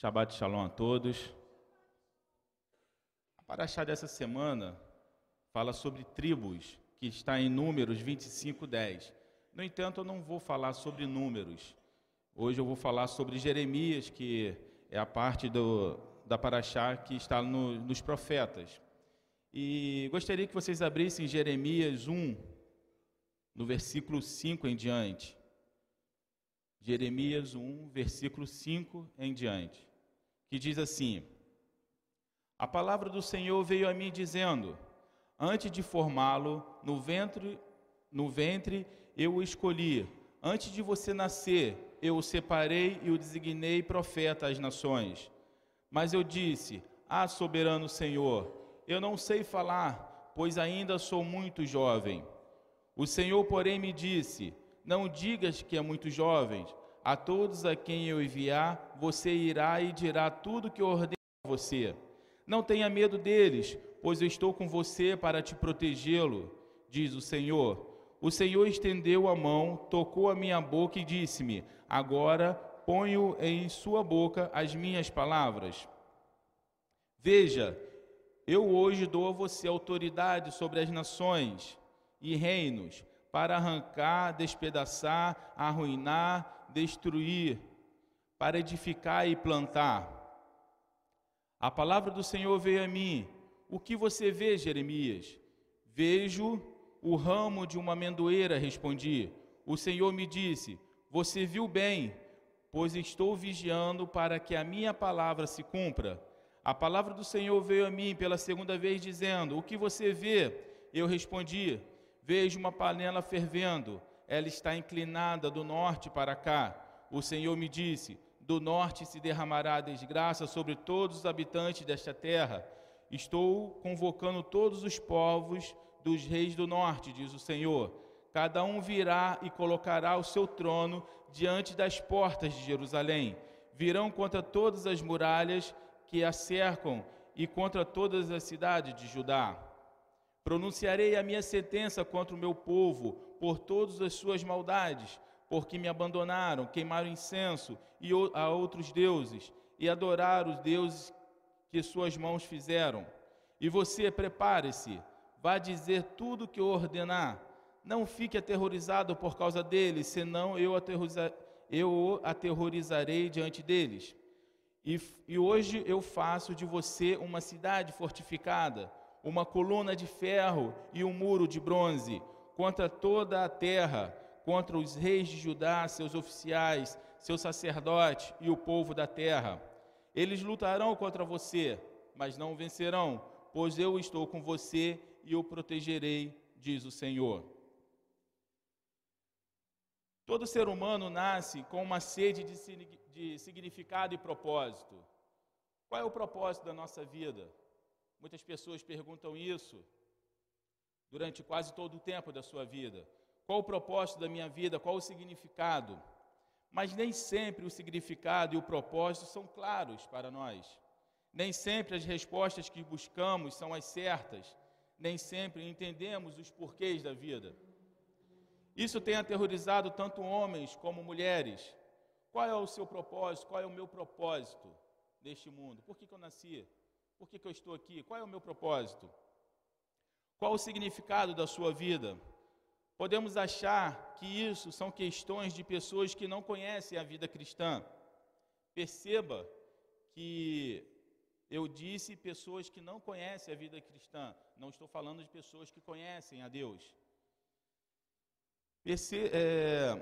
Shabbat Shalom a todos. A paraxá dessa semana fala sobre tribos, que está em Números 25, 10. No entanto, eu não vou falar sobre números. Hoje eu vou falar sobre Jeremias, que é a parte do, da paraxá que está no, nos profetas. E gostaria que vocês abrissem Jeremias 1, no versículo 5 em diante. Jeremias 1, versículo 5 em diante que diz assim: A palavra do Senhor veio a mim dizendo: Antes de formá-lo no ventre, no ventre eu o escolhi. Antes de você nascer, eu o separei e o designei profeta às nações. Mas eu disse: Ah, soberano Senhor, eu não sei falar, pois ainda sou muito jovem. O Senhor, porém, me disse: Não digas que é muito jovem, a todos a quem eu enviar, você irá e dirá tudo que eu ordeno a você. Não tenha medo deles, pois eu estou com você para te protegê-lo, diz o Senhor. O Senhor estendeu a mão, tocou a minha boca e disse-me: Agora ponho em sua boca as minhas palavras. Veja, eu hoje dou a você autoridade sobre as nações e reinos, para arrancar, despedaçar, arruinar, destruir, para edificar e plantar. A palavra do Senhor veio a mim. O que você vê, Jeremias? Vejo o ramo de uma amendoeira, respondi. O Senhor me disse: Você viu bem, pois estou vigiando para que a minha palavra se cumpra. A palavra do Senhor veio a mim pela segunda vez, dizendo: O que você vê? Eu respondi: Vejo uma panela fervendo ela está inclinada do norte para cá. O Senhor me disse: Do norte se derramará desgraça sobre todos os habitantes desta terra. Estou convocando todos os povos dos reis do norte, diz o Senhor. Cada um virá e colocará o seu trono diante das portas de Jerusalém. Virão contra todas as muralhas que a cercam e contra todas as cidades de Judá. Pronunciarei a minha sentença contra o meu povo por todas as suas maldades, porque me abandonaram, queimaram incenso e a outros deuses e adoraram os deuses que suas mãos fizeram. E você, prepare-se, vá dizer tudo o que eu ordenar. Não fique aterrorizado por causa deles, senão eu, aterroriza, eu o aterrorizarei diante deles. E, e hoje eu faço de você uma cidade fortificada, uma coluna de ferro e um muro de bronze contra toda a terra, contra os reis de Judá, seus oficiais, seus sacerdotes e o povo da terra. Eles lutarão contra você, mas não vencerão, pois eu estou com você e o protegerei, diz o Senhor. Todo ser humano nasce com uma sede de significado e propósito. Qual é o propósito da nossa vida? Muitas pessoas perguntam isso durante quase todo o tempo da sua vida. Qual o propósito da minha vida? Qual o significado? Mas nem sempre o significado e o propósito são claros para nós. Nem sempre as respostas que buscamos são as certas. Nem sempre entendemos os porquês da vida. Isso tem aterrorizado tanto homens como mulheres. Qual é o seu propósito? Qual é o meu propósito neste mundo? Por que, que eu nasci? Por que, que eu estou aqui? Qual é o meu propósito? Qual o significado da sua vida? Podemos achar que isso são questões de pessoas que não conhecem a vida cristã. Perceba que eu disse pessoas que não conhecem a vida cristã, não estou falando de pessoas que conhecem a Deus. Perce é,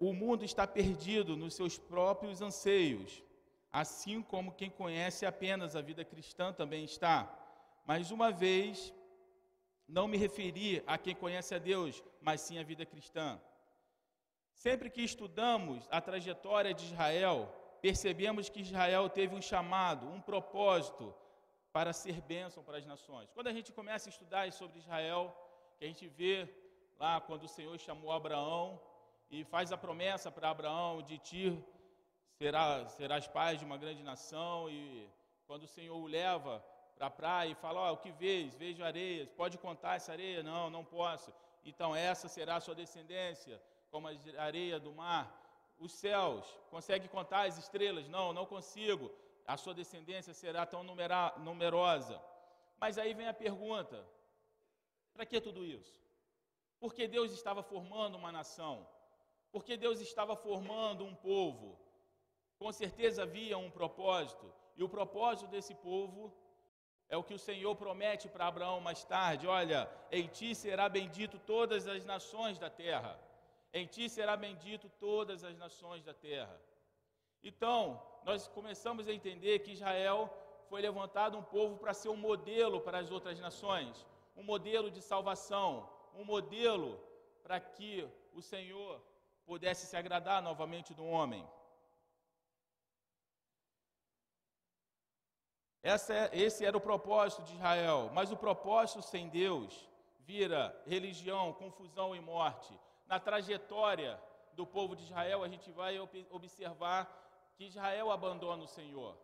o mundo está perdido nos seus próprios anseios, assim como quem conhece apenas a vida cristã também está. Mas uma vez não me referi a quem conhece a Deus, mas sim a vida cristã. Sempre que estudamos a trajetória de Israel, percebemos que Israel teve um chamado, um propósito para ser bênção para as nações. Quando a gente começa a estudar sobre Israel, que a gente vê lá quando o Senhor chamou Abraão e faz a promessa para Abraão de ti será, serás pai de uma grande nação e quando o Senhor o leva para a praia e fala: oh, o que vês? Vejo areias. Pode contar essa areia? Não, não posso. Então essa será a sua descendência, como a areia do mar. Os céus, consegue contar as estrelas? Não, não consigo. a sua descendência será tão numera, numerosa. Mas aí vem a pergunta: para que tudo isso? Porque Deus estava formando uma nação, porque Deus estava formando um povo. Com certeza havia um propósito, e o propósito desse povo é o que o Senhor promete para Abraão mais tarde: olha, em ti será bendito todas as nações da terra. Em ti será bendito todas as nações da terra. Então, nós começamos a entender que Israel foi levantado um povo para ser um modelo para as outras nações, um modelo de salvação, um modelo para que o Senhor pudesse se agradar novamente do homem. É, esse era o propósito de Israel, mas o propósito sem Deus vira religião, confusão e morte. Na trajetória do povo de Israel, a gente vai observar que Israel abandona o Senhor.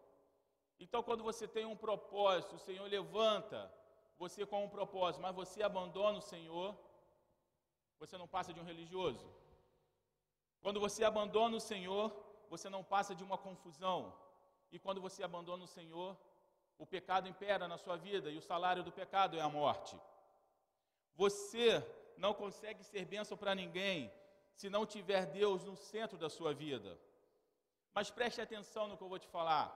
Então, quando você tem um propósito, o Senhor levanta você com um propósito, mas você abandona o Senhor, você não passa de um religioso. Quando você abandona o Senhor, você não passa de uma confusão. E quando você abandona o Senhor, o pecado impera na sua vida e o salário do pecado é a morte. Você não consegue ser bênção para ninguém se não tiver Deus no centro da sua vida. Mas preste atenção no que eu vou te falar.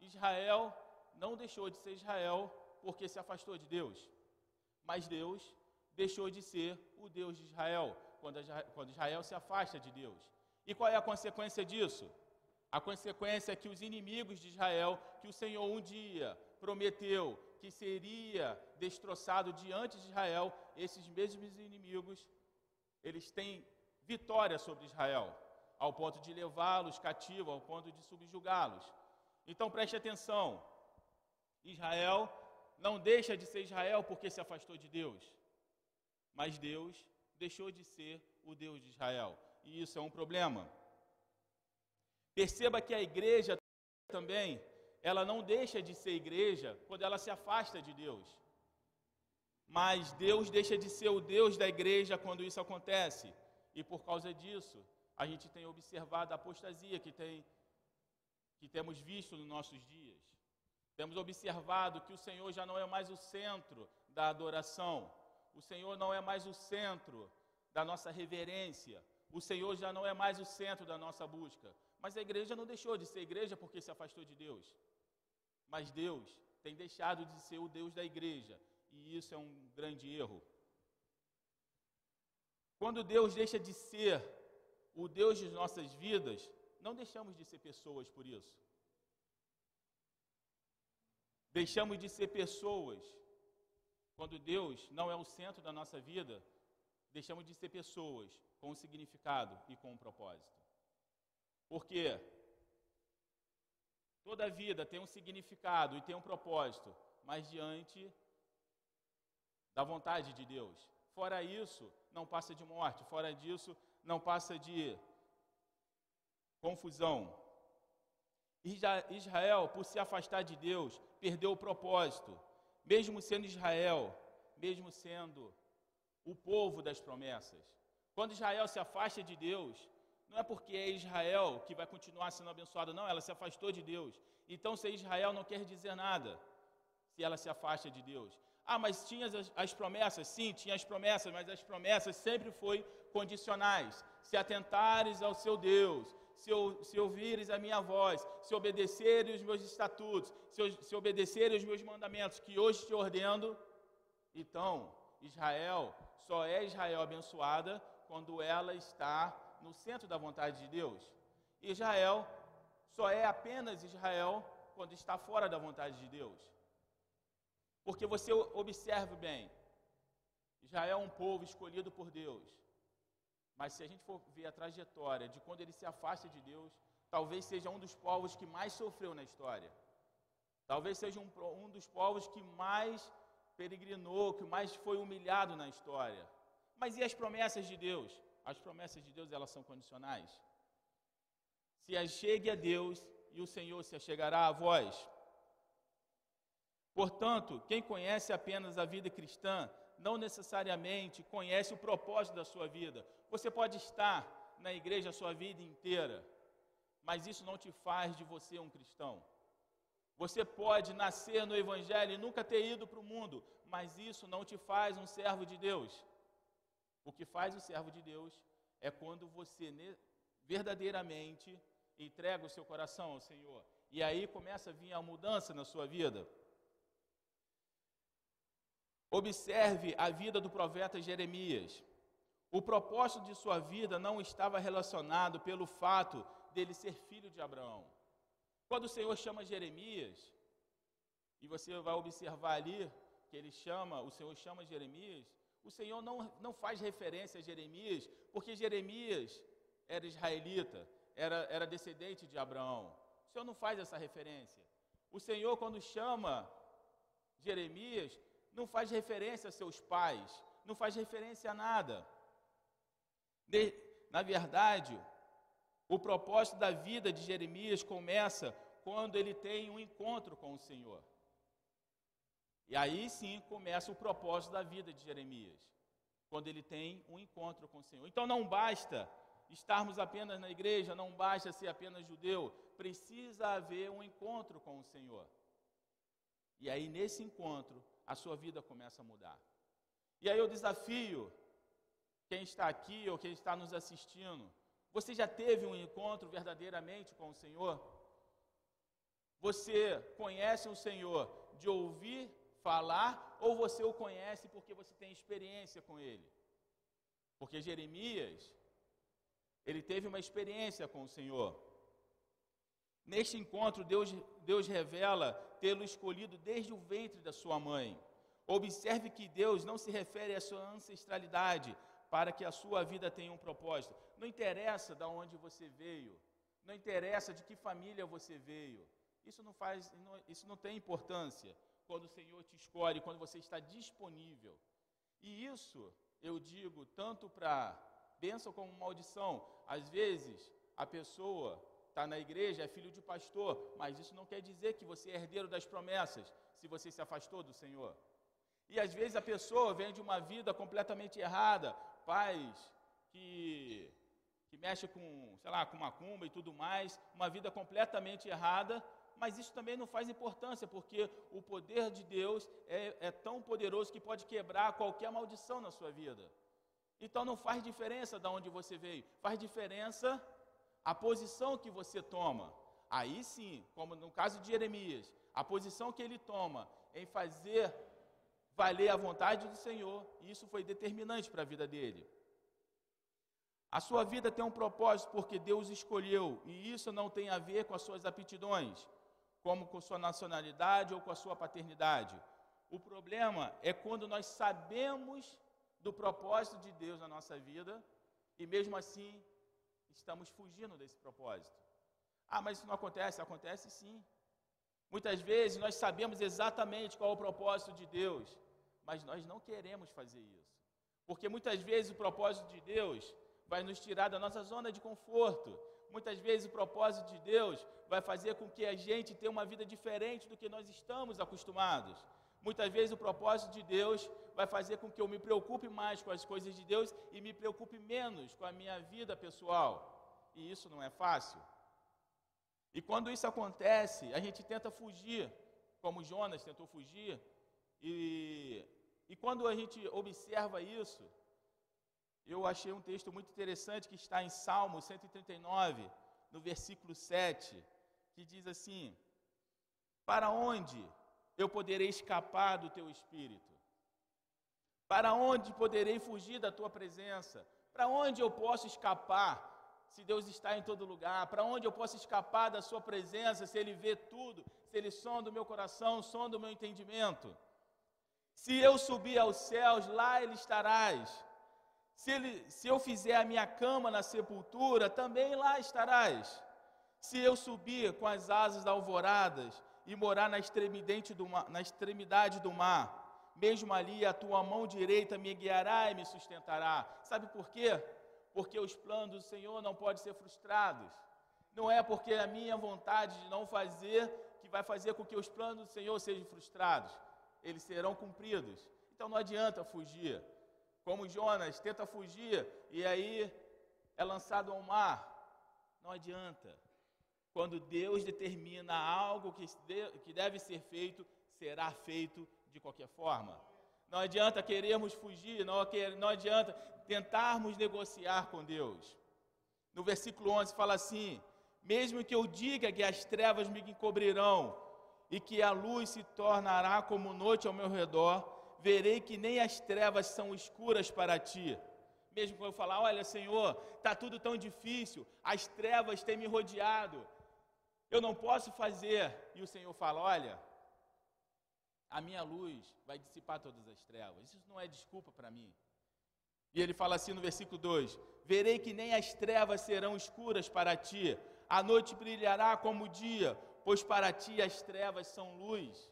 Israel não deixou de ser Israel porque se afastou de Deus. Mas Deus deixou de ser o Deus de Israel quando Israel se afasta de Deus. E qual é a consequência disso? A consequência é que os inimigos de Israel, que o Senhor um dia prometeu que seria destroçado diante de Israel, esses mesmos inimigos, eles têm vitória sobre Israel, ao ponto de levá-los cativos, ao ponto de subjugá-los. Então preste atenção: Israel não deixa de ser Israel porque se afastou de Deus, mas Deus deixou de ser o Deus de Israel, e isso é um problema. Perceba que a igreja também, ela não deixa de ser igreja quando ela se afasta de Deus. Mas Deus deixa de ser o Deus da igreja quando isso acontece. E por causa disso, a gente tem observado a apostasia que, tem, que temos visto nos nossos dias. Temos observado que o Senhor já não é mais o centro da adoração. O Senhor não é mais o centro da nossa reverência. O Senhor já não é mais o centro da nossa busca. Mas a igreja não deixou de ser igreja porque se afastou de Deus. Mas Deus tem deixado de ser o Deus da igreja. E isso é um grande erro. Quando Deus deixa de ser o Deus de nossas vidas, não deixamos de ser pessoas por isso. Deixamos de ser pessoas. Quando Deus não é o centro da nossa vida, deixamos de ser pessoas com um significado e com um propósito. Porque toda vida tem um significado e tem um propósito, mas diante da vontade de Deus. Fora isso, não passa de morte, fora disso, não passa de confusão. Israel, por se afastar de Deus, perdeu o propósito, mesmo sendo Israel, mesmo sendo o povo das promessas. Quando Israel se afasta de Deus, não é porque é Israel que vai continuar sendo abençoada, não, ela se afastou de Deus. Então, ser Israel não quer dizer nada, se ela se afasta de Deus. Ah, mas tinha as, as promessas? Sim, tinha as promessas, mas as promessas sempre foram condicionais. Se atentares ao seu Deus, se, se ouvires a minha voz, se obedeceres os meus estatutos, se, se obedeceres os meus mandamentos que hoje te ordeno, então Israel só é Israel abençoada quando ela está no centro da vontade de Deus. Israel só é apenas Israel quando está fora da vontade de Deus. Porque você observe bem, Israel é um povo escolhido por Deus. Mas se a gente for ver a trajetória de quando ele se afasta de Deus, talvez seja um dos povos que mais sofreu na história. Talvez seja um, um dos povos que mais peregrinou, que mais foi humilhado na história. Mas e as promessas de Deus? As promessas de Deus elas são condicionais. Se achegue a Deus e o Senhor se achegará a vós. Portanto, quem conhece apenas a vida cristã, não necessariamente conhece o propósito da sua vida. Você pode estar na igreja a sua vida inteira, mas isso não te faz de você um cristão. Você pode nascer no Evangelho e nunca ter ido para o mundo, mas isso não te faz um servo de Deus. O que faz o servo de Deus é quando você verdadeiramente entrega o seu coração ao Senhor. E aí começa a vir a mudança na sua vida. Observe a vida do profeta Jeremias. O propósito de sua vida não estava relacionado pelo fato dele ser filho de Abraão. Quando o Senhor chama Jeremias, e você vai observar ali que ele chama, o Senhor chama Jeremias, o Senhor não, não faz referência a Jeremias, porque Jeremias era israelita, era, era descendente de Abraão. O Senhor não faz essa referência. O Senhor, quando chama Jeremias, não faz referência a seus pais, não faz referência a nada. De, na verdade, o propósito da vida de Jeremias começa quando ele tem um encontro com o Senhor. E aí sim começa o propósito da vida de Jeremias, quando ele tem um encontro com o Senhor. Então não basta estarmos apenas na igreja, não basta ser apenas judeu, precisa haver um encontro com o Senhor. E aí nesse encontro a sua vida começa a mudar. E aí eu desafio quem está aqui ou quem está nos assistindo, você já teve um encontro verdadeiramente com o Senhor? Você conhece o Senhor de ouvir falar ou você o conhece porque você tem experiência com ele? Porque Jeremias, ele teve uma experiência com o Senhor. Neste encontro, Deus, Deus revela tê-lo escolhido desde o ventre da sua mãe. Observe que Deus não se refere à sua ancestralidade para que a sua vida tenha um propósito. Não interessa de onde você veio, não interessa de que família você veio. Isso não faz, isso não tem importância quando o Senhor te escolhe, quando você está disponível. E isso eu digo tanto para bênção como maldição. Às vezes a pessoa está na igreja, é filho de pastor, mas isso não quer dizer que você é herdeiro das promessas, se você se afastou do Senhor. E às vezes a pessoa vem de uma vida completamente errada, pais que, que mexe com, sei lá, com macumba e tudo mais, uma vida completamente errada, mas isso também não faz importância, porque o poder de Deus é, é tão poderoso que pode quebrar qualquer maldição na sua vida. Então não faz diferença de onde você veio, faz diferença a posição que você toma. Aí sim, como no caso de Jeremias, a posição que ele toma em fazer valer a vontade do Senhor, isso foi determinante para a vida dele. A sua vida tem um propósito porque Deus escolheu, e isso não tem a ver com as suas aptidões, como com sua nacionalidade ou com a sua paternidade. O problema é quando nós sabemos do propósito de Deus na nossa vida e mesmo assim estamos fugindo desse propósito. Ah, mas isso não acontece? Acontece sim. Muitas vezes nós sabemos exatamente qual é o propósito de Deus, mas nós não queremos fazer isso. Porque muitas vezes o propósito de Deus vai nos tirar da nossa zona de conforto, muitas vezes o propósito de Deus vai fazer com que a gente tenha uma vida diferente do que nós estamos acostumados. Muitas vezes o propósito de Deus vai fazer com que eu me preocupe mais com as coisas de Deus e me preocupe menos com a minha vida pessoal. E isso não é fácil. E quando isso acontece, a gente tenta fugir, como Jonas tentou fugir. E, e quando a gente observa isso, eu achei um texto muito interessante que está em Salmo 139, no versículo 7, que diz assim: Para onde eu poderei escapar do teu espírito? Para onde poderei fugir da tua presença? Para onde eu posso escapar se Deus está em todo lugar? Para onde eu posso escapar da sua presença se ele vê tudo, se ele sonda o meu coração, sonda o meu entendimento? Se eu subir aos céus, lá ele estarás. Se, ele, se eu fizer a minha cama na sepultura, também lá estarás. Se eu subir com as asas alvoradas e morar na do mar, na extremidade do mar, mesmo ali a tua mão direita me guiará e me sustentará. Sabe por quê? Porque os planos do Senhor não podem ser frustrados. Não é porque a minha vontade de não fazer que vai fazer com que os planos do Senhor sejam frustrados. Eles serão cumpridos. Então não adianta fugir. Como Jonas tenta fugir e aí é lançado ao mar. Não adianta. Quando Deus determina algo que deve ser feito, será feito de qualquer forma. Não adianta querermos fugir, não, adianta tentarmos negociar com Deus. No versículo 11 fala assim: Mesmo que eu diga que as trevas me encobrirão e que a luz se tornará como noite ao meu redor, verei que nem as trevas são escuras para ti. Mesmo quando eu falar, olha, Senhor, está tudo tão difícil, as trevas têm me rodeado, eu não posso fazer. E o Senhor fala, olha, a minha luz vai dissipar todas as trevas. Isso não é desculpa para mim. E ele fala assim no versículo 2: Verei que nem as trevas serão escuras para ti, a noite brilhará como o dia, pois para ti as trevas são luz.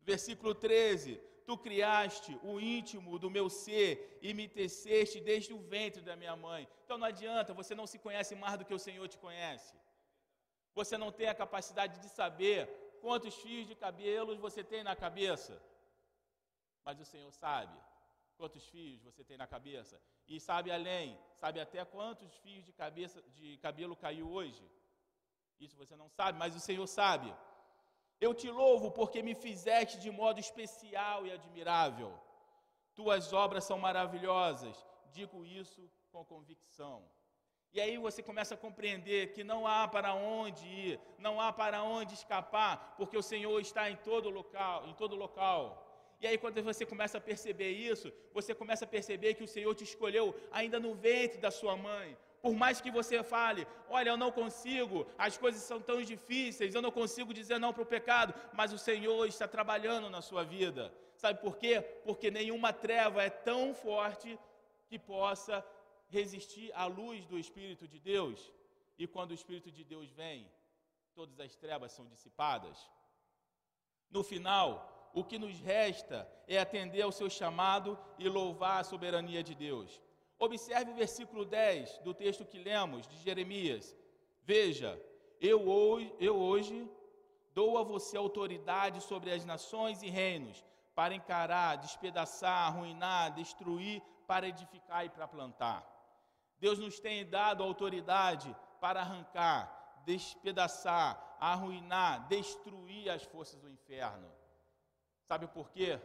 Versículo 13: Tu criaste o íntimo do meu ser e me teceste desde o ventre da minha mãe. Então não adianta, você não se conhece mais do que o Senhor te conhece. Você não tem a capacidade de saber quantos fios de cabelos você tem na cabeça. Mas o Senhor sabe quantos fios você tem na cabeça. E sabe além, sabe até quantos fios de, cabeça, de cabelo caiu hoje. Isso você não sabe, mas o Senhor sabe. Eu te louvo porque me fizeste de modo especial e admirável. Tuas obras são maravilhosas. Digo isso com convicção. E aí você começa a compreender que não há para onde ir, não há para onde escapar, porque o Senhor está em todo local, em todo local. E aí quando você começa a perceber isso, você começa a perceber que o Senhor te escolheu ainda no ventre da sua mãe. Por mais que você fale, olha, eu não consigo, as coisas são tão difíceis, eu não consigo dizer não para o pecado, mas o Senhor está trabalhando na sua vida. Sabe por quê? Porque nenhuma treva é tão forte que possa resistir à luz do Espírito de Deus. E quando o Espírito de Deus vem, todas as trevas são dissipadas. No final, o que nos resta é atender ao seu chamado e louvar a soberania de Deus. Observe o versículo 10 do texto que lemos de Jeremias. Veja, eu hoje, eu hoje dou a você autoridade sobre as nações e reinos, para encarar, despedaçar, arruinar, destruir, para edificar e para plantar. Deus nos tem dado autoridade para arrancar, despedaçar, arruinar, destruir as forças do inferno. Sabe por quê?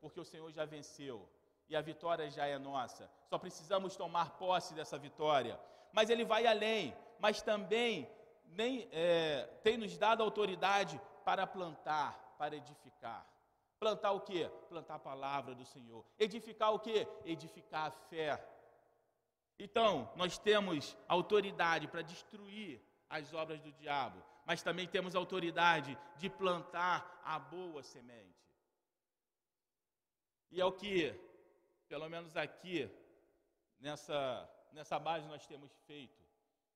Porque o Senhor já venceu e a vitória já é nossa. Só precisamos tomar posse dessa vitória. Mas Ele vai além, mas também nem, é, tem nos dado autoridade para plantar, para edificar. Plantar o quê? Plantar a palavra do Senhor. Edificar o quê? Edificar a fé então, nós temos autoridade para destruir as obras do diabo, mas também temos autoridade de plantar a boa semente. E é o que, pelo menos aqui, nessa, nessa base, nós temos feito.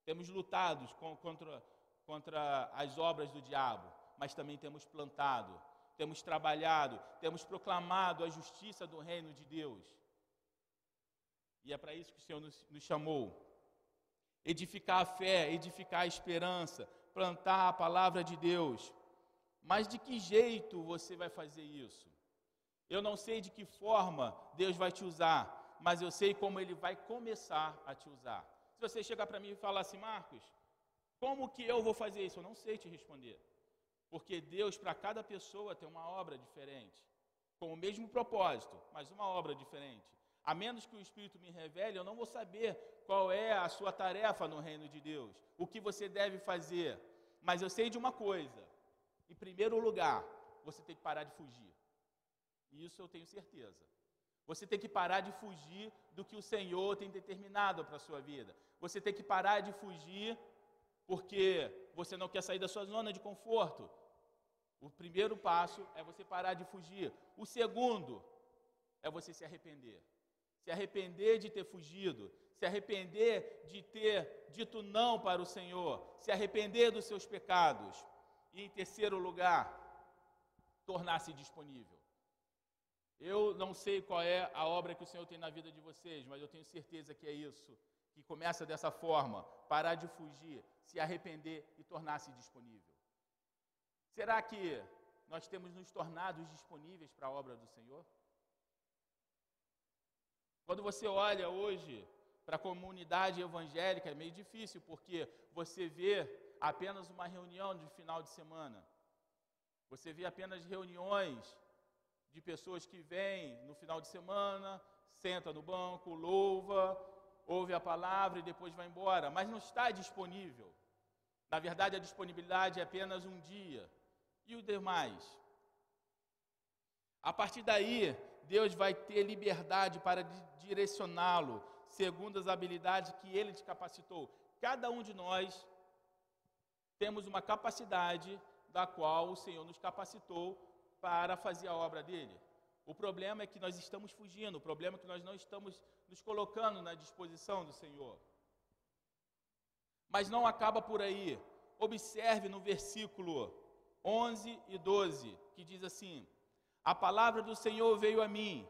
Temos lutado contra, contra as obras do diabo, mas também temos plantado, temos trabalhado, temos proclamado a justiça do reino de Deus e é para isso que o Senhor nos, nos chamou. Edificar a fé, edificar a esperança, plantar a palavra de Deus. Mas de que jeito você vai fazer isso? Eu não sei de que forma Deus vai te usar, mas eu sei como Ele vai começar a te usar. Se você chegar para mim e falar assim, Marcos, como que eu vou fazer isso? Eu não sei te responder. Porque Deus, para cada pessoa, tem uma obra diferente, com o mesmo propósito, mas uma obra diferente. A menos que o Espírito me revele, eu não vou saber qual é a sua tarefa no reino de Deus, o que você deve fazer. Mas eu sei de uma coisa: em primeiro lugar, você tem que parar de fugir. Isso eu tenho certeza. Você tem que parar de fugir do que o Senhor tem determinado para a sua vida. Você tem que parar de fugir porque você não quer sair da sua zona de conforto. O primeiro passo é você parar de fugir. O segundo é você se arrepender se arrepender de ter fugido, se arrepender de ter dito não para o Senhor, se arrepender dos seus pecados. E em terceiro lugar, tornar-se disponível. Eu não sei qual é a obra que o Senhor tem na vida de vocês, mas eu tenho certeza que é isso, que começa dessa forma: parar de fugir, se arrepender e tornar-se disponível. Será que nós temos nos tornado disponíveis para a obra do Senhor? Quando você olha hoje para a comunidade evangélica, é meio difícil, porque você vê apenas uma reunião de final de semana. Você vê apenas reuniões de pessoas que vêm no final de semana, senta no banco, louva, ouve a palavra e depois vai embora, mas não está disponível. Na verdade, a disponibilidade é apenas um dia. E o demais? A partir daí, Deus vai ter liberdade para direcioná-lo segundo as habilidades que Ele te capacitou. Cada um de nós temos uma capacidade da qual o Senhor nos capacitou para fazer a obra dele. O problema é que nós estamos fugindo, o problema é que nós não estamos nos colocando na disposição do Senhor. Mas não acaba por aí. Observe no versículo 11 e 12, que diz assim: A palavra do Senhor veio a mim.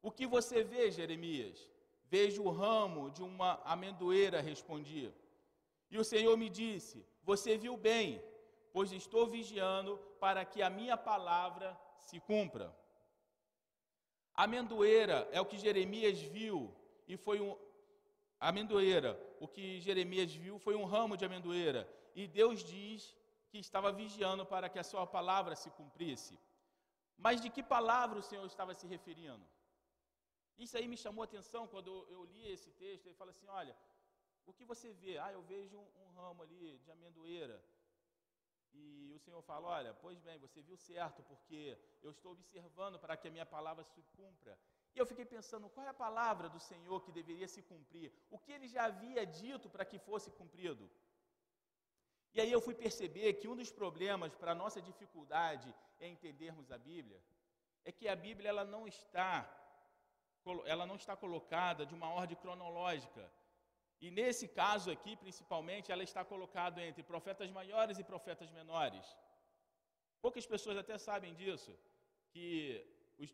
O que você vê, Jeremias? Vejo o ramo de uma amendoeira, respondi. E o Senhor me disse: Você viu bem, pois estou vigiando para que a minha palavra se cumpra. A amendoeira é o que Jeremias viu e foi um amendoeira. O que Jeremias viu foi um ramo de amendoeira e Deus diz que estava vigiando para que a sua palavra se cumprisse. Mas de que palavra o Senhor estava se referindo? Isso aí me chamou a atenção quando eu li esse texto. Ele fala assim: olha, o que você vê? Ah, eu vejo um ramo ali de amendoeira. E o Senhor fala: Olha, pois bem, você viu certo, porque eu estou observando para que a minha palavra se cumpra. E eu fiquei pensando: qual é a palavra do Senhor que deveria se cumprir? O que ele já havia dito para que fosse cumprido? E aí eu fui perceber que um dos problemas para a nossa dificuldade em entendermos a Bíblia é que a Bíblia ela não está ela não está colocada de uma ordem cronológica. E nesse caso aqui, principalmente, ela está colocada entre profetas maiores e profetas menores. Poucas pessoas até sabem disso, que os,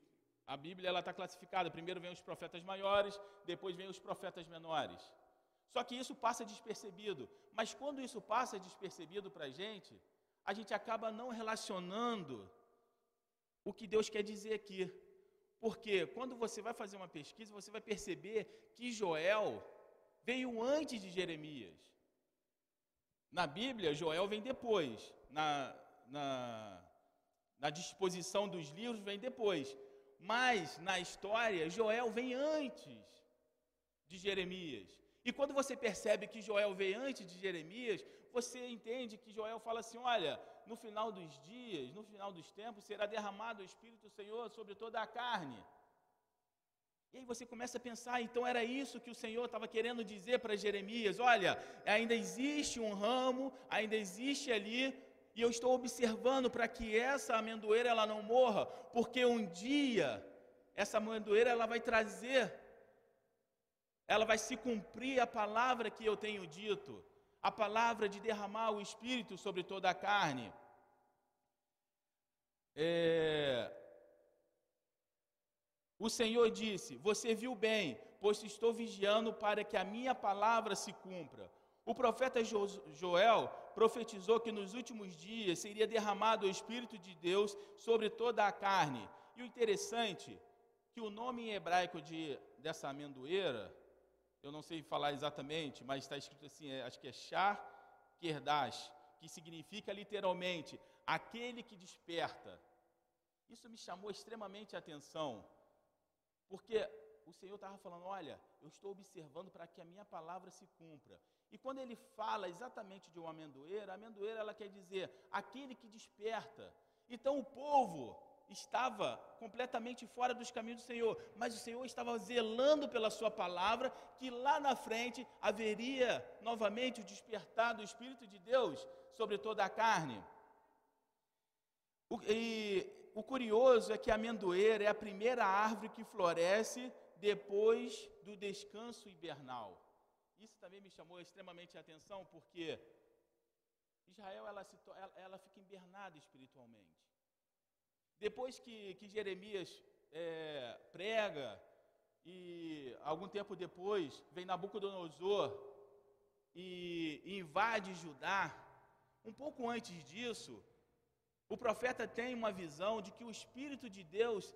a Bíblia ela está classificada. Primeiro vem os profetas maiores, depois vem os profetas menores. Só que isso passa despercebido. Mas quando isso passa despercebido para a gente, a gente acaba não relacionando o que Deus quer dizer aqui. Porque quando você vai fazer uma pesquisa, você vai perceber que Joel veio antes de Jeremias. Na Bíblia, Joel vem depois. Na, na, na disposição dos livros, vem depois. Mas, na história, Joel vem antes de Jeremias. E quando você percebe que Joel veio antes de Jeremias, você entende que Joel fala assim: olha, no final dos dias, no final dos tempos, será derramado o Espírito do Senhor sobre toda a carne. E aí você começa a pensar, então era isso que o Senhor estava querendo dizer para Jeremias: olha, ainda existe um ramo, ainda existe ali, e eu estou observando para que essa amendoeira ela não morra, porque um dia essa amendoeira ela vai trazer, ela vai se cumprir a palavra que eu tenho dito, a palavra de derramar o Espírito sobre toda a carne. É, o Senhor disse: Você viu bem, pois estou vigiando para que a minha palavra se cumpra. O profeta Joel profetizou que nos últimos dias seria derramado o Espírito de Deus sobre toda a carne. E o interessante que o nome em hebraico de, dessa amendoeira, eu não sei falar exatamente, mas está escrito assim, é, acho que é Shar Kerdash, que significa literalmente aquele que desperta. Isso me chamou extremamente a atenção porque o Senhor estava falando: olha, eu estou observando para que a minha palavra se cumpra. E quando ele fala exatamente de uma amendoeira, a amendoeira ela quer dizer aquele que desperta. Então o povo estava completamente fora dos caminhos do Senhor, mas o Senhor estava zelando pela sua palavra, que lá na frente haveria novamente o despertar do Espírito de Deus sobre toda a carne. E o curioso é que a amendoeira é a primeira árvore que floresce depois do descanso hibernal. Isso também me chamou extremamente a atenção, porque Israel ela, ela, fica hibernada espiritualmente. Depois que, que Jeremias é, prega, e algum tempo depois vem Nabucodonosor e invade Judá, um pouco antes disso, o profeta tem uma visão de que o Espírito de Deus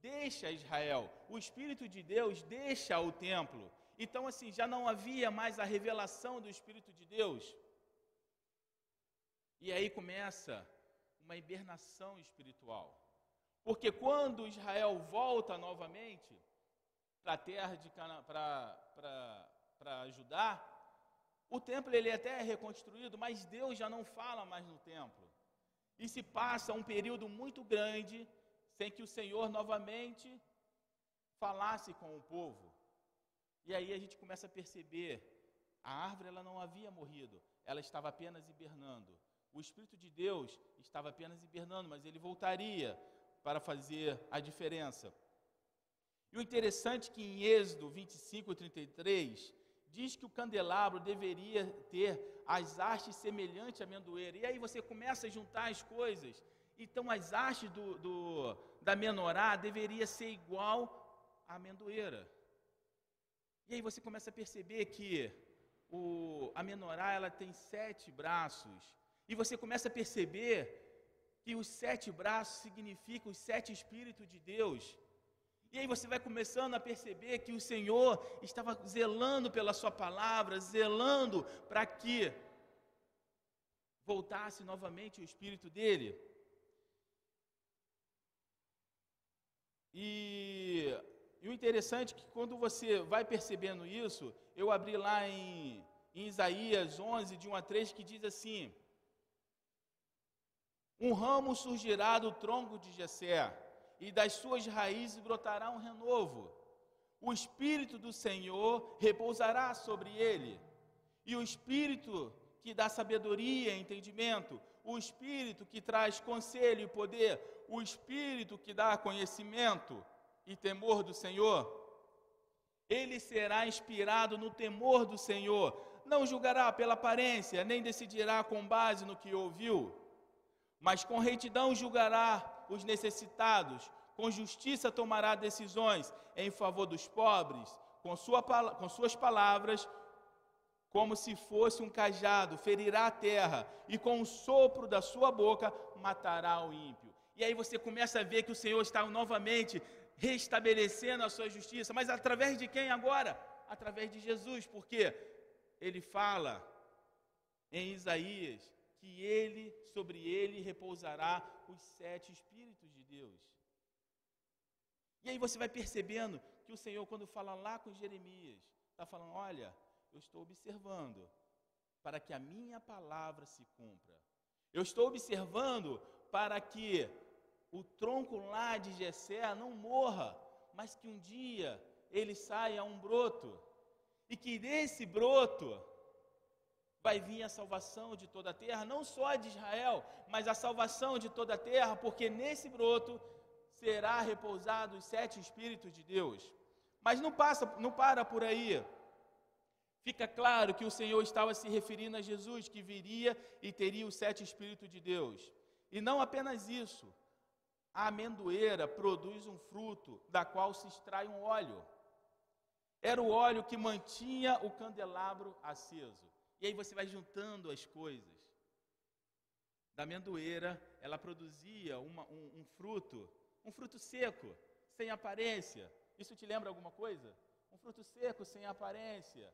deixa Israel, o Espírito de Deus deixa o templo. Então, assim, já não havia mais a revelação do Espírito de Deus. E aí começa uma hibernação espiritual. Porque quando Israel volta novamente para a terra de Cana para ajudar, o templo ele até é reconstruído, mas Deus já não fala mais no templo. E se passa um período muito grande sem que o Senhor novamente falasse com o povo. E aí a gente começa a perceber, a árvore ela não havia morrido, ela estava apenas hibernando. O Espírito de Deus estava apenas hibernando, mas ele voltaria para fazer a diferença. E o interessante é que em Êxodo 25, 33, diz que o candelabro deveria ter as hastes semelhantes à amendoeira. E aí você começa a juntar as coisas. Então as hastes do, do, da menorá deveria ser igual à amendoeira. E aí você começa a perceber que o, a menorá ela tem sete braços e você começa a perceber que os sete braços significam os sete Espíritos de Deus. E aí você vai começando a perceber que o Senhor estava zelando pela Sua palavra, zelando para que voltasse novamente o Espírito dele. E, e, o interessante é que quando você vai percebendo isso, eu abri lá em, em Isaías 11, de 1 a 3, que diz assim: um ramo surgirá do tronco de Jessé, e das suas raízes brotará um renovo. O espírito do Senhor repousará sobre ele, e o espírito que dá sabedoria e entendimento, o espírito que traz conselho e poder, o espírito que dá conhecimento e temor do Senhor. Ele será inspirado no temor do Senhor, não julgará pela aparência, nem decidirá com base no que ouviu mas com retidão julgará os necessitados, com justiça tomará decisões em favor dos pobres, com, sua, com suas palavras, como se fosse um cajado, ferirá a terra, e com o sopro da sua boca matará o ímpio. E aí você começa a ver que o Senhor está novamente restabelecendo a sua justiça, mas através de quem agora? Através de Jesus, porque ele fala em Isaías que ele, sobre ele repousará os sete Espíritos de Deus. E aí você vai percebendo que o Senhor, quando fala lá com Jeremias, está falando: olha, eu estou observando para que a minha palavra se cumpra. Eu estou observando para que o tronco lá de Jessé não morra, mas que um dia ele saia um broto. E que desse broto vai vir a salvação de toda a terra, não só de Israel, mas a salvação de toda a terra, porque nesse broto será repousado os sete Espíritos de Deus. Mas não passa, não para por aí. Fica claro que o Senhor estava se referindo a Jesus, que viria e teria os sete Espíritos de Deus. E não apenas isso, a amendoeira produz um fruto da qual se extrai um óleo. Era o óleo que mantinha o candelabro aceso. E aí você vai juntando as coisas. Da amendoeira, ela produzia uma, um, um fruto, um fruto seco, sem aparência. Isso te lembra alguma coisa? Um fruto seco, sem aparência,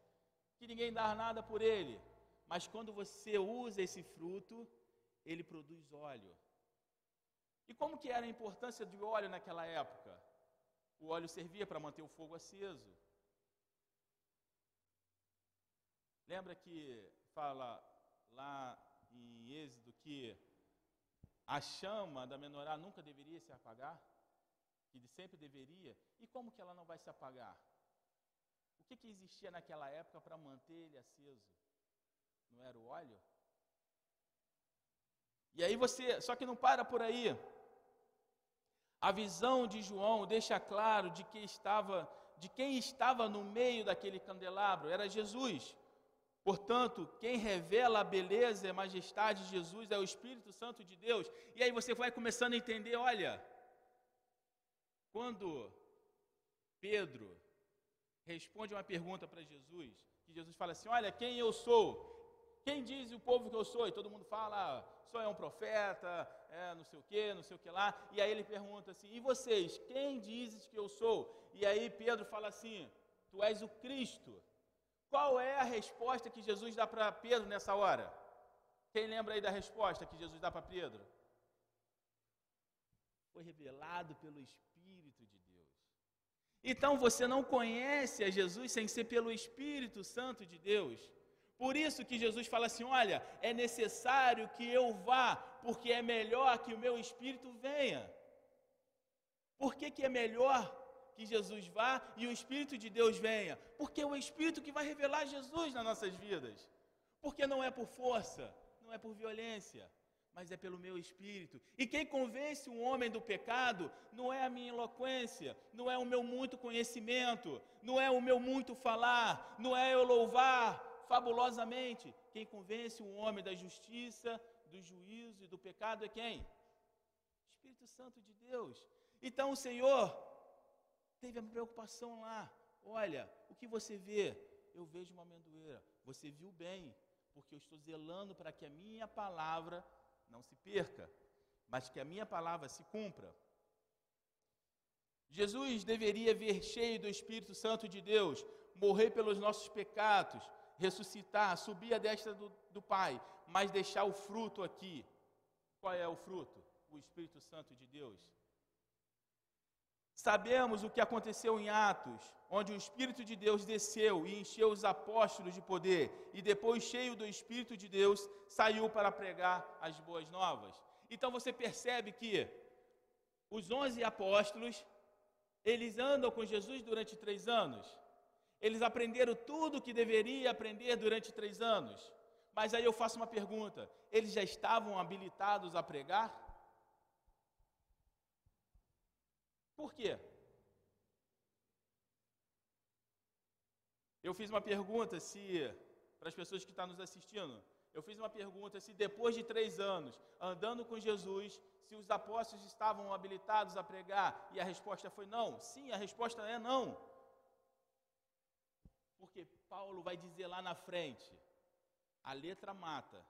que ninguém dá nada por ele. Mas quando você usa esse fruto, ele produz óleo. E como que era a importância do óleo naquela época? O óleo servia para manter o fogo aceso. Lembra que fala lá em Êxodo que a chama da menorá nunca deveria se apagar? Que sempre deveria? E como que ela não vai se apagar? O que, que existia naquela época para manter ele aceso? Não era o óleo? E aí você, só que não para por aí. A visão de João deixa claro de que estava, de quem estava no meio daquele candelabro, era Jesus. Portanto, quem revela a beleza e a majestade de Jesus é o Espírito Santo de Deus. E aí você vai começando a entender, olha, quando Pedro responde uma pergunta para Jesus, que Jesus fala assim: Olha, quem eu sou? Quem diz o povo que eu sou? E todo mundo fala, ah, sou é um profeta, é não sei o que, não sei o que lá. E aí ele pergunta assim: E vocês, quem dizes que eu sou? E aí Pedro fala assim: Tu és o Cristo. Qual é a resposta que Jesus dá para Pedro nessa hora? Quem lembra aí da resposta que Jesus dá para Pedro? Foi revelado pelo Espírito de Deus. Então você não conhece a Jesus sem ser pelo Espírito Santo de Deus. Por isso que Jesus fala assim: olha, é necessário que eu vá, porque é melhor que o meu Espírito venha. Por que, que é melhor que Jesus vá e o Espírito de Deus venha? Porque é o Espírito que vai revelar Jesus nas nossas vidas. Porque não é por força, não é por violência, mas é pelo meu espírito. E quem convence um homem do pecado não é a minha eloquência, não é o meu muito conhecimento, não é o meu muito falar, não é eu louvar fabulosamente. Quem convence um homem da justiça, do juízo e do pecado é quem? Espírito Santo de Deus. Então o Senhor teve a preocupação lá. Olha, o que você vê? Eu vejo uma amendoeira. Você viu bem, porque eu estou zelando para que a minha palavra não se perca, mas que a minha palavra se cumpra. Jesus deveria vir cheio do Espírito Santo de Deus, morrer pelos nossos pecados, ressuscitar, subir a destra do, do Pai, mas deixar o fruto aqui. Qual é o fruto? O Espírito Santo de Deus. Sabemos o que aconteceu em Atos, onde o Espírito de Deus desceu e encheu os apóstolos de poder, e depois, cheio do Espírito de Deus, saiu para pregar as boas novas. Então você percebe que os onze apóstolos, eles andam com Jesus durante três anos. Eles aprenderam tudo o que deveria aprender durante três anos. Mas aí eu faço uma pergunta: eles já estavam habilitados a pregar? Por quê? Eu fiz uma pergunta se, para as pessoas que estão nos assistindo, eu fiz uma pergunta se depois de três anos, andando com Jesus, se os apóstolos estavam habilitados a pregar, e a resposta foi não. Sim, a resposta é não. Porque Paulo vai dizer lá na frente: a letra mata,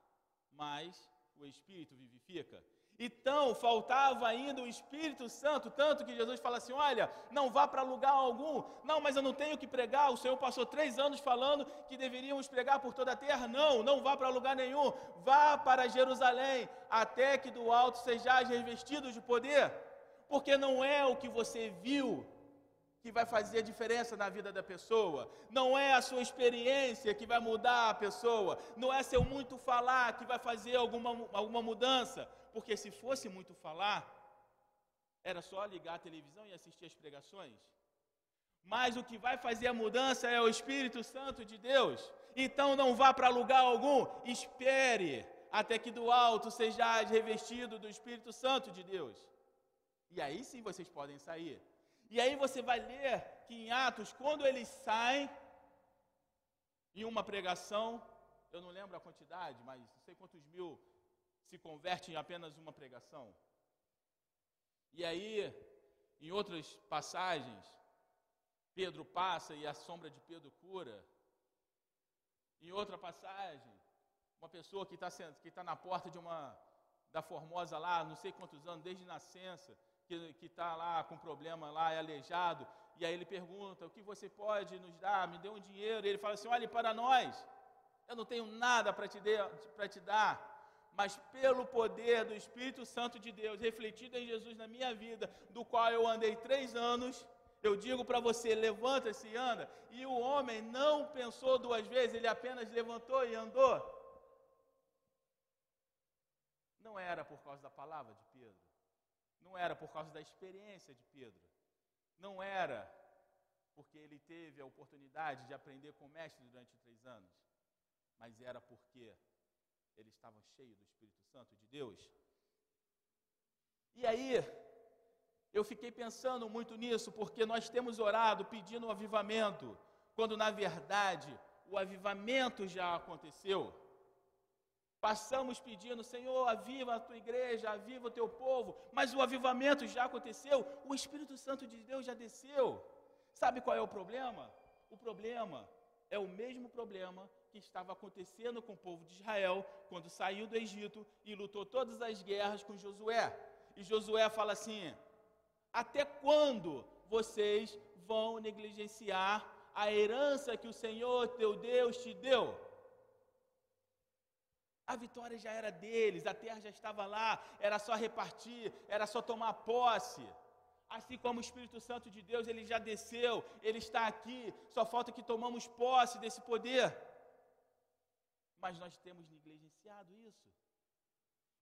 mas o espírito vivifica. Então, faltava ainda o Espírito Santo, tanto que Jesus fala assim: olha, não vá para lugar algum. Não, mas eu não tenho que pregar. O Senhor passou três anos falando que deveríamos pregar por toda a terra. Não, não vá para lugar nenhum. Vá para Jerusalém, até que do alto sejais revestidos de poder. Porque não é o que você viu que vai fazer diferença na vida da pessoa, não é a sua experiência que vai mudar a pessoa, não é seu muito falar que vai fazer alguma, alguma mudança, porque se fosse muito falar, era só ligar a televisão e assistir as pregações. Mas o que vai fazer a mudança é o Espírito Santo de Deus. Então não vá para lugar algum, espere até que do alto sejais revestido do Espírito Santo de Deus. E aí sim vocês podem sair. E aí você vai ler que em Atos, quando eles saem em uma pregação, eu não lembro a quantidade, mas não sei quantos mil se converte em apenas uma pregação. E aí, em outras passagens, Pedro passa e a sombra de Pedro cura. Em outra passagem, uma pessoa que está que tá na porta de uma da Formosa lá, não sei quantos anos, desde nascença, que está lá com problema lá, é aleijado, e aí ele pergunta, o que você pode nos dar? Me dê um dinheiro. E ele fala assim, olhe para nós, eu não tenho nada para te, te dar, mas pelo poder do Espírito Santo de Deus refletido em Jesus na minha vida, do qual eu andei três anos, eu digo para você: levanta-se e anda. E o homem não pensou duas vezes, ele apenas levantou e andou. Não era por causa da palavra de Pedro, não era por causa da experiência de Pedro, não era porque ele teve a oportunidade de aprender com o mestre durante três anos, mas era porque eles estavam cheios do Espírito Santo de Deus. E aí, eu fiquei pensando muito nisso, porque nós temos orado pedindo um avivamento, quando na verdade o avivamento já aconteceu. Passamos pedindo, Senhor, aviva a tua igreja, aviva o teu povo, mas o avivamento já aconteceu, o Espírito Santo de Deus já desceu. Sabe qual é o problema? O problema é o mesmo problema que estava acontecendo com o povo de Israel quando saiu do Egito e lutou todas as guerras com Josué. E Josué fala assim: Até quando vocês vão negligenciar a herança que o Senhor teu Deus te deu? A vitória já era deles, a terra já estava lá, era só repartir, era só tomar posse. Assim como o Espírito Santo de Deus, ele já desceu, ele está aqui, só falta que tomamos posse desse poder. Mas nós temos negligenciado isso.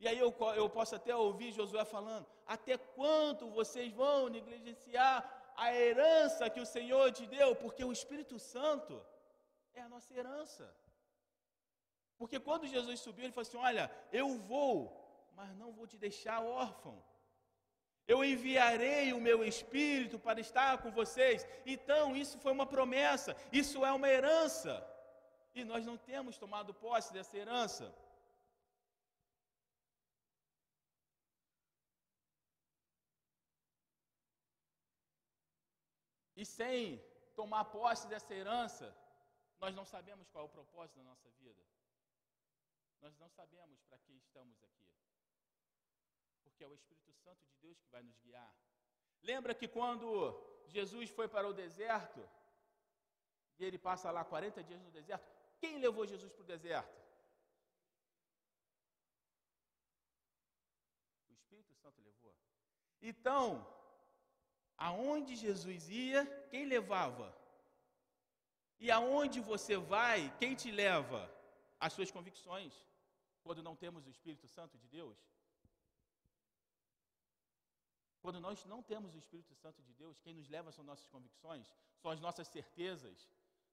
E aí eu, eu posso até ouvir Josué falando: até quanto vocês vão negligenciar a herança que o Senhor te deu? Porque o Espírito Santo é a nossa herança. Porque quando Jesus subiu, ele falou assim: Olha, eu vou, mas não vou te deixar órfão. Eu enviarei o meu espírito para estar com vocês. Então, isso foi uma promessa, isso é uma herança. E nós não temos tomado posse dessa herança. E sem tomar posse dessa herança, nós não sabemos qual é o propósito da nossa vida. Nós não sabemos para que estamos aqui. Porque é o Espírito Santo de Deus que vai nos guiar. Lembra que quando Jesus foi para o deserto, e ele passa lá 40 dias no deserto, quem levou Jesus para o deserto? O Espírito Santo levou. Então, aonde Jesus ia, quem levava? E aonde você vai, quem te leva? As suas convicções quando não temos o Espírito Santo de Deus? Quando nós não temos o Espírito Santo de Deus, quem nos leva são nossas convicções, são as nossas certezas,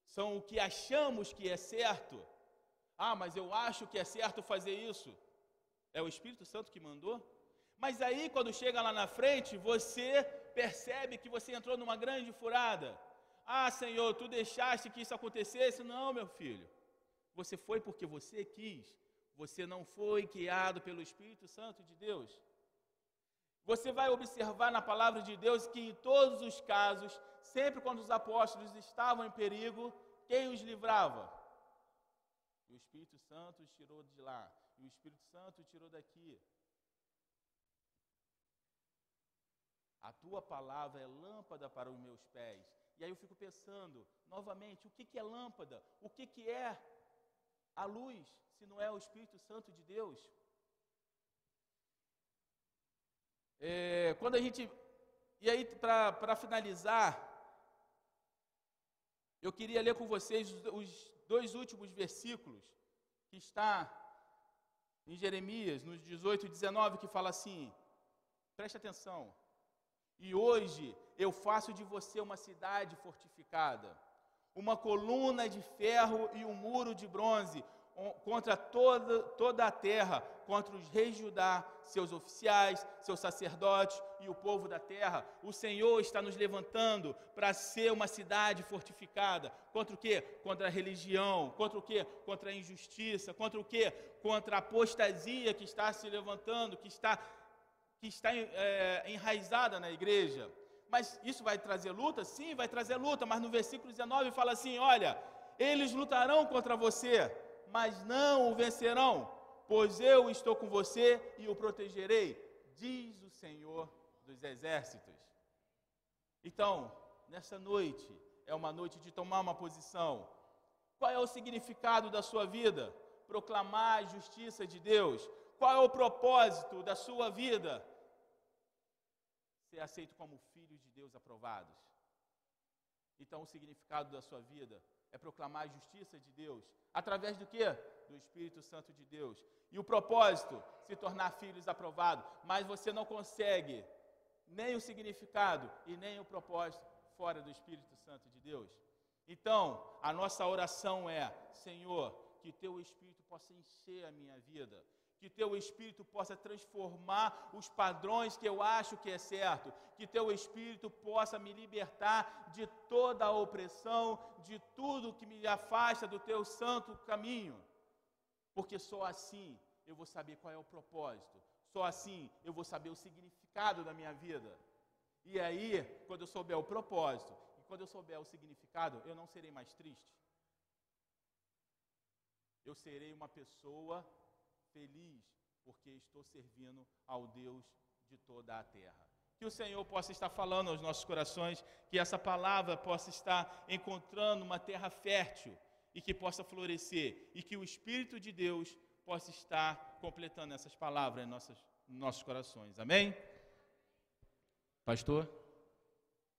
são o que achamos que é certo. Ah, mas eu acho que é certo fazer isso. É o Espírito Santo que mandou? Mas aí, quando chega lá na frente, você percebe que você entrou numa grande furada. Ah, Senhor, tu deixaste que isso acontecesse? Não, meu filho. Você foi porque você quis. Você não foi guiado pelo Espírito Santo de Deus. Você vai observar na palavra de Deus que em todos os casos, sempre quando os apóstolos estavam em perigo, quem os livrava? O Espírito Santo os tirou de lá, e o Espírito Santo tirou daqui. A tua palavra é lâmpada para os meus pés. E aí eu fico pensando, novamente, o que, que é lâmpada? O que, que é a luz? se não é o Espírito Santo de Deus? É, quando a gente. E aí, para finalizar, eu queria ler com vocês os dois últimos versículos que está em Jeremias, nos 18 e 19, que fala assim: preste atenção. E hoje eu faço de você uma cidade fortificada, uma coluna de ferro e um muro de bronze, contra toda, toda a terra, contra os reis de Judá, seus oficiais, seus sacerdotes e o povo da terra. O Senhor está nos levantando para ser uma cidade fortificada. Contra o quê? Contra a religião. Contra o quê? Contra a injustiça. Contra o quê? Contra a apostasia que está se levantando, que está, que está é, enraizada na igreja. Mas isso vai trazer luta? Sim, vai trazer luta. Mas no versículo 19 fala assim: olha, eles lutarão contra você mas não o vencerão, pois eu estou com você e o protegerei, diz o Senhor dos Exércitos. Então, nessa noite, é uma noite de tomar uma posição. Qual é o significado da sua vida? Proclamar a justiça de Deus. Qual é o propósito da sua vida? Ser aceito como filho de Deus aprovados. Então, o significado da sua vida é proclamar a justiça de Deus. Através do que? Do Espírito Santo de Deus. E o propósito? Se tornar filhos aprovados. Mas você não consegue nem o significado e nem o propósito fora do Espírito Santo de Deus. Então, a nossa oração é: Senhor, que teu Espírito possa encher a minha vida que teu Espírito possa transformar os padrões que eu acho que é certo, que teu Espírito possa me libertar de toda a opressão, de tudo que me afasta do teu santo caminho, porque só assim eu vou saber qual é o propósito, só assim eu vou saber o significado da minha vida. E aí, quando eu souber o propósito e quando eu souber o significado, eu não serei mais triste. Eu serei uma pessoa feliz, porque estou servindo ao Deus de toda a terra. Que o Senhor possa estar falando aos nossos corações, que essa palavra possa estar encontrando uma terra fértil e que possa florescer, e que o Espírito de Deus possa estar completando essas palavras em, nossas, em nossos corações. Amém? Pastor?